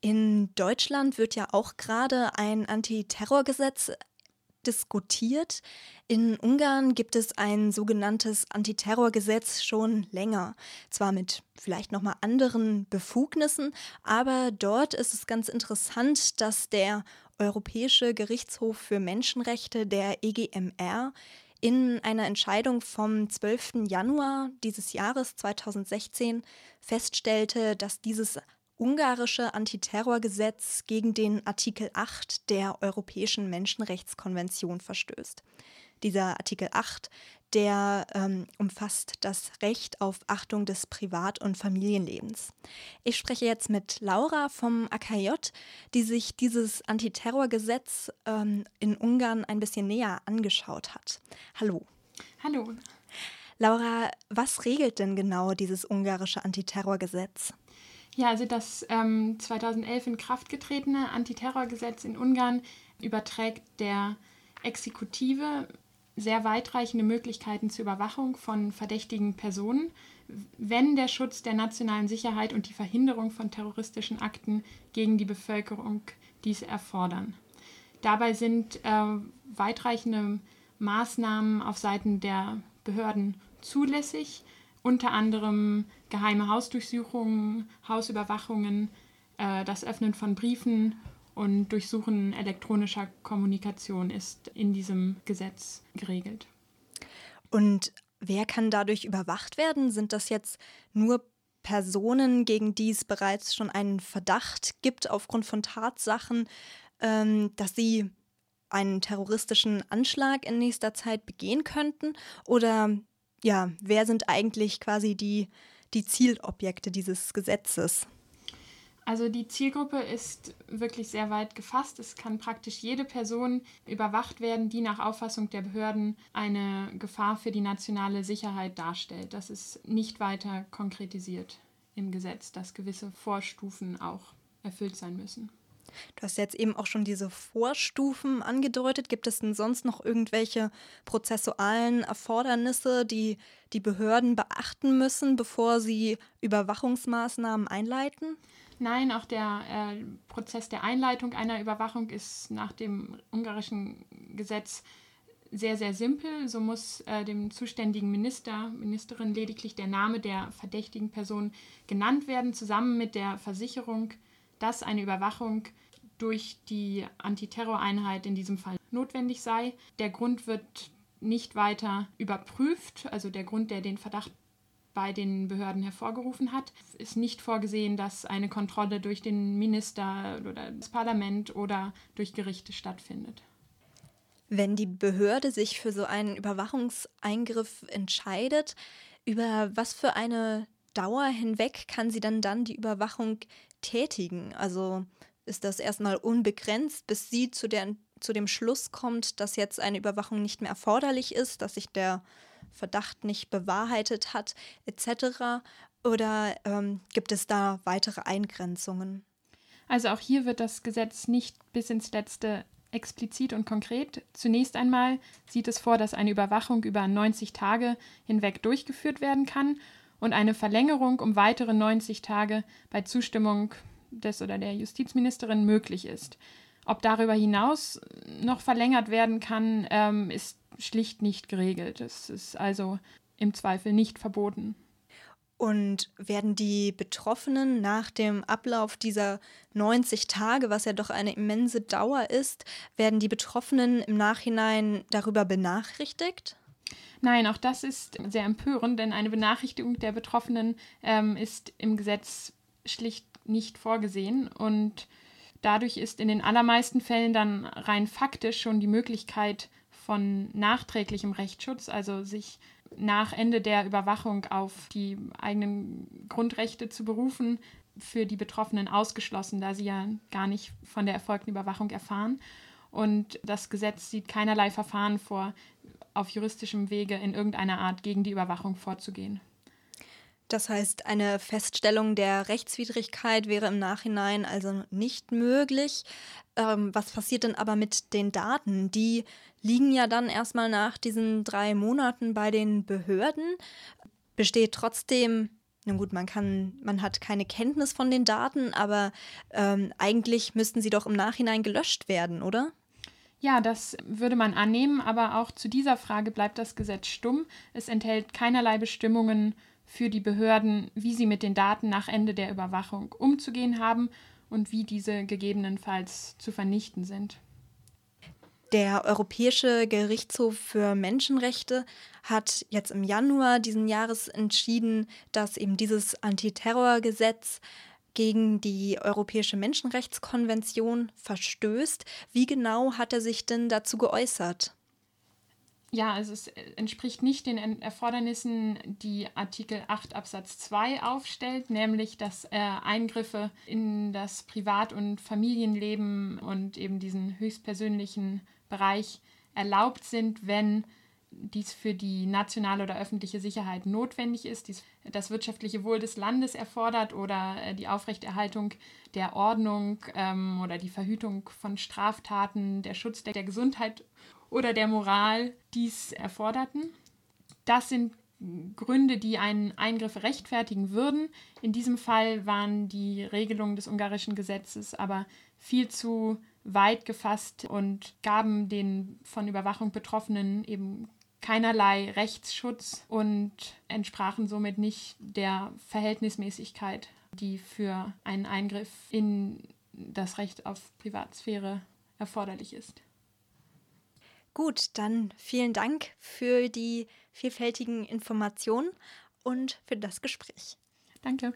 In Deutschland wird ja auch gerade ein Antiterrorgesetz diskutiert. In Ungarn gibt es ein sogenanntes Antiterrorgesetz schon länger. Zwar mit vielleicht nochmal anderen Befugnissen, aber dort ist es ganz interessant, dass der Europäische Gerichtshof für Menschenrechte, der EGMR, in einer Entscheidung vom 12. Januar dieses Jahres 2016 feststellte, dass dieses ungarische Antiterrorgesetz gegen den Artikel 8 der Europäischen Menschenrechtskonvention verstößt. Dieser Artikel 8, der ähm, umfasst das Recht auf Achtung des Privat- und Familienlebens. Ich spreche jetzt mit Laura vom AKJ, die sich dieses Antiterrorgesetz ähm, in Ungarn ein bisschen näher angeschaut hat. Hallo. Hallo. Laura, was regelt denn genau dieses ungarische Antiterrorgesetz? Ja, also das ähm, 2011 in Kraft getretene Antiterrorgesetz in Ungarn überträgt der Exekutive sehr weitreichende Möglichkeiten zur Überwachung von verdächtigen Personen, wenn der Schutz der nationalen Sicherheit und die Verhinderung von terroristischen Akten gegen die Bevölkerung dies erfordern. Dabei sind äh, weitreichende Maßnahmen auf Seiten der Behörden zulässig, unter anderem geheime Hausdurchsuchungen, Hausüberwachungen, äh, das Öffnen von Briefen und Durchsuchen elektronischer Kommunikation ist in diesem Gesetz geregelt. Und wer kann dadurch überwacht werden? Sind das jetzt nur Personen, gegen die es bereits schon einen Verdacht gibt aufgrund von Tatsachen, ähm, dass sie einen terroristischen Anschlag in nächster Zeit begehen könnten? Oder ja, wer sind eigentlich quasi die, die Zielobjekte dieses Gesetzes? Also die Zielgruppe ist wirklich sehr weit gefasst. Es kann praktisch jede Person überwacht werden, die nach Auffassung der Behörden eine Gefahr für die nationale Sicherheit darstellt. Das ist nicht weiter konkretisiert im Gesetz, dass gewisse Vorstufen auch erfüllt sein müssen. Du hast jetzt eben auch schon diese Vorstufen angedeutet. Gibt es denn sonst noch irgendwelche prozessualen Erfordernisse, die die Behörden beachten müssen, bevor sie Überwachungsmaßnahmen einleiten? Nein, auch der äh, Prozess der Einleitung einer Überwachung ist nach dem ungarischen Gesetz sehr, sehr simpel. So muss äh, dem zuständigen Minister, Ministerin lediglich der Name der verdächtigen Person genannt werden, zusammen mit der Versicherung, dass eine Überwachung durch die Antiterroreinheit in diesem Fall notwendig sei. Der Grund wird nicht weiter überprüft, also der Grund, der den Verdacht bei den Behörden hervorgerufen hat. Es ist nicht vorgesehen, dass eine Kontrolle durch den Minister oder das Parlament oder durch Gerichte stattfindet. Wenn die Behörde sich für so einen Überwachungseingriff entscheidet, über was für eine Dauer hinweg kann sie dann dann die Überwachung tätigen? Also ist das erstmal unbegrenzt, bis sie zu, der, zu dem Schluss kommt, dass jetzt eine Überwachung nicht mehr erforderlich ist, dass sich der Verdacht nicht bewahrheitet hat, etc. Oder ähm, gibt es da weitere Eingrenzungen? Also auch hier wird das Gesetz nicht bis ins letzte explizit und konkret. Zunächst einmal sieht es vor, dass eine Überwachung über 90 Tage hinweg durchgeführt werden kann und eine Verlängerung um weitere 90 Tage bei Zustimmung des oder der Justizministerin möglich ist. Ob darüber hinaus noch verlängert werden kann, ähm, ist schlicht nicht geregelt. Es ist also im Zweifel nicht verboten. Und werden die Betroffenen nach dem Ablauf dieser 90 Tage, was ja doch eine immense Dauer ist, werden die Betroffenen im Nachhinein darüber benachrichtigt? Nein, auch das ist sehr empörend, denn eine Benachrichtigung der Betroffenen ähm, ist im Gesetz schlicht nicht vorgesehen und dadurch ist in den allermeisten Fällen dann rein faktisch schon die Möglichkeit von nachträglichem Rechtsschutz, also sich nach Ende der Überwachung auf die eigenen Grundrechte zu berufen, für die Betroffenen ausgeschlossen, da sie ja gar nicht von der erfolgten Überwachung erfahren. Und das Gesetz sieht keinerlei Verfahren vor, auf juristischem Wege in irgendeiner Art gegen die Überwachung vorzugehen. Das heißt, eine Feststellung der Rechtswidrigkeit wäre im Nachhinein also nicht möglich. Ähm, was passiert denn aber mit den Daten? Die liegen ja dann erstmal nach diesen drei Monaten bei den Behörden. Besteht trotzdem Nun gut, man kann, man hat keine Kenntnis von den Daten, aber ähm, eigentlich müssten sie doch im Nachhinein gelöscht werden, oder? Ja, das würde man annehmen, aber auch zu dieser Frage bleibt das Gesetz stumm. Es enthält keinerlei Bestimmungen für die Behörden, wie sie mit den Daten nach Ende der Überwachung umzugehen haben und wie diese gegebenenfalls zu vernichten sind. Der Europäische Gerichtshof für Menschenrechte hat jetzt im Januar diesen Jahres entschieden, dass eben dieses Antiterrorgesetz gegen die Europäische Menschenrechtskonvention verstößt. Wie genau hat er sich denn dazu geäußert? Ja, also es entspricht nicht den Erfordernissen, die Artikel 8 Absatz 2 aufstellt, nämlich dass äh, Eingriffe in das Privat- und Familienleben und eben diesen höchstpersönlichen Bereich erlaubt sind, wenn dies für die nationale oder öffentliche Sicherheit notwendig ist, dies das wirtschaftliche Wohl des Landes erfordert oder äh, die Aufrechterhaltung der Ordnung ähm, oder die Verhütung von Straftaten, der Schutz der, der Gesundheit oder der Moral dies erforderten. Das sind Gründe, die einen Eingriff rechtfertigen würden. In diesem Fall waren die Regelungen des ungarischen Gesetzes aber viel zu weit gefasst und gaben den von Überwachung Betroffenen eben keinerlei Rechtsschutz und entsprachen somit nicht der Verhältnismäßigkeit, die für einen Eingriff in das Recht auf Privatsphäre erforderlich ist. Gut, dann vielen Dank für die vielfältigen Informationen und für das Gespräch. Danke.